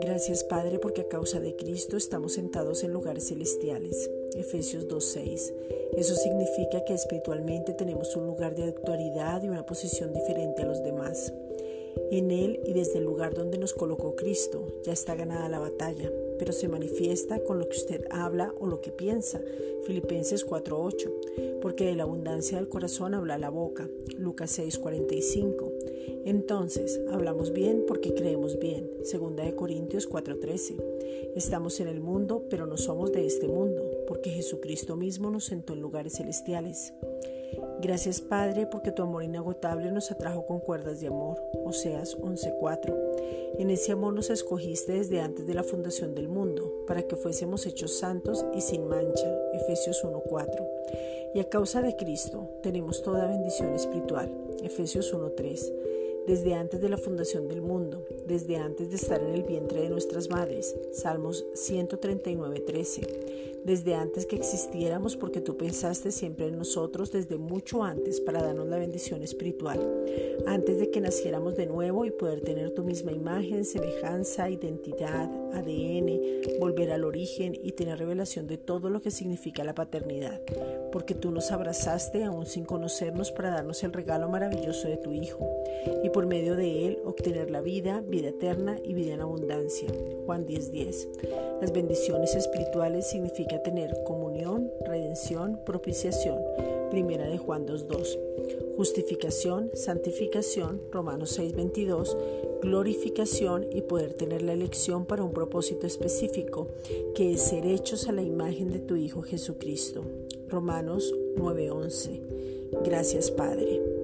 Gracias Padre porque a causa de Cristo estamos sentados en lugares celestiales. Efesios 2.6. Eso significa que espiritualmente tenemos un lugar de autoridad y una posición diferente a los demás. En Él y desde el lugar donde nos colocó Cristo ya está ganada la batalla, pero se manifiesta con lo que usted habla o lo que piensa. Filipenses 4:8. Porque de la abundancia del corazón habla la boca. Lucas 6:45. Entonces, hablamos bien porque creemos bien. Segunda de Corintios 4:13. Estamos en el mundo, pero no somos de este mundo, porque Jesucristo mismo nos sentó en lugares celestiales. Gracias Padre porque tu amor inagotable nos atrajo con cuerdas de amor. Oseas 11:4. En ese amor nos escogiste desde antes de la fundación del mundo, para que fuésemos hechos santos y sin mancha. Efesios 1:4. Y a causa de Cristo tenemos toda bendición espiritual. Efesios 1:3 desde antes de la fundación del mundo, desde antes de estar en el vientre de nuestras madres. Salmos 139.13 desde antes que existiéramos porque tú pensaste siempre en nosotros desde mucho antes para darnos la bendición espiritual, antes de que naciéramos de nuevo y poder tener tu misma imagen, semejanza, identidad, ADN, volver al origen y tener revelación de todo lo que significa la paternidad, porque tú nos abrazaste aún sin conocernos para darnos el regalo maravilloso de tu Hijo por medio de él obtener la vida, vida eterna y vida en abundancia. Juan 10:10. Las bendiciones espirituales significan tener comunión, redención, propiciación. Primera de Juan 2.2. Justificación, santificación, Romanos 6.22, glorificación y poder tener la elección para un propósito específico, que es ser hechos a la imagen de tu Hijo Jesucristo. Romanos 9.11. Gracias Padre.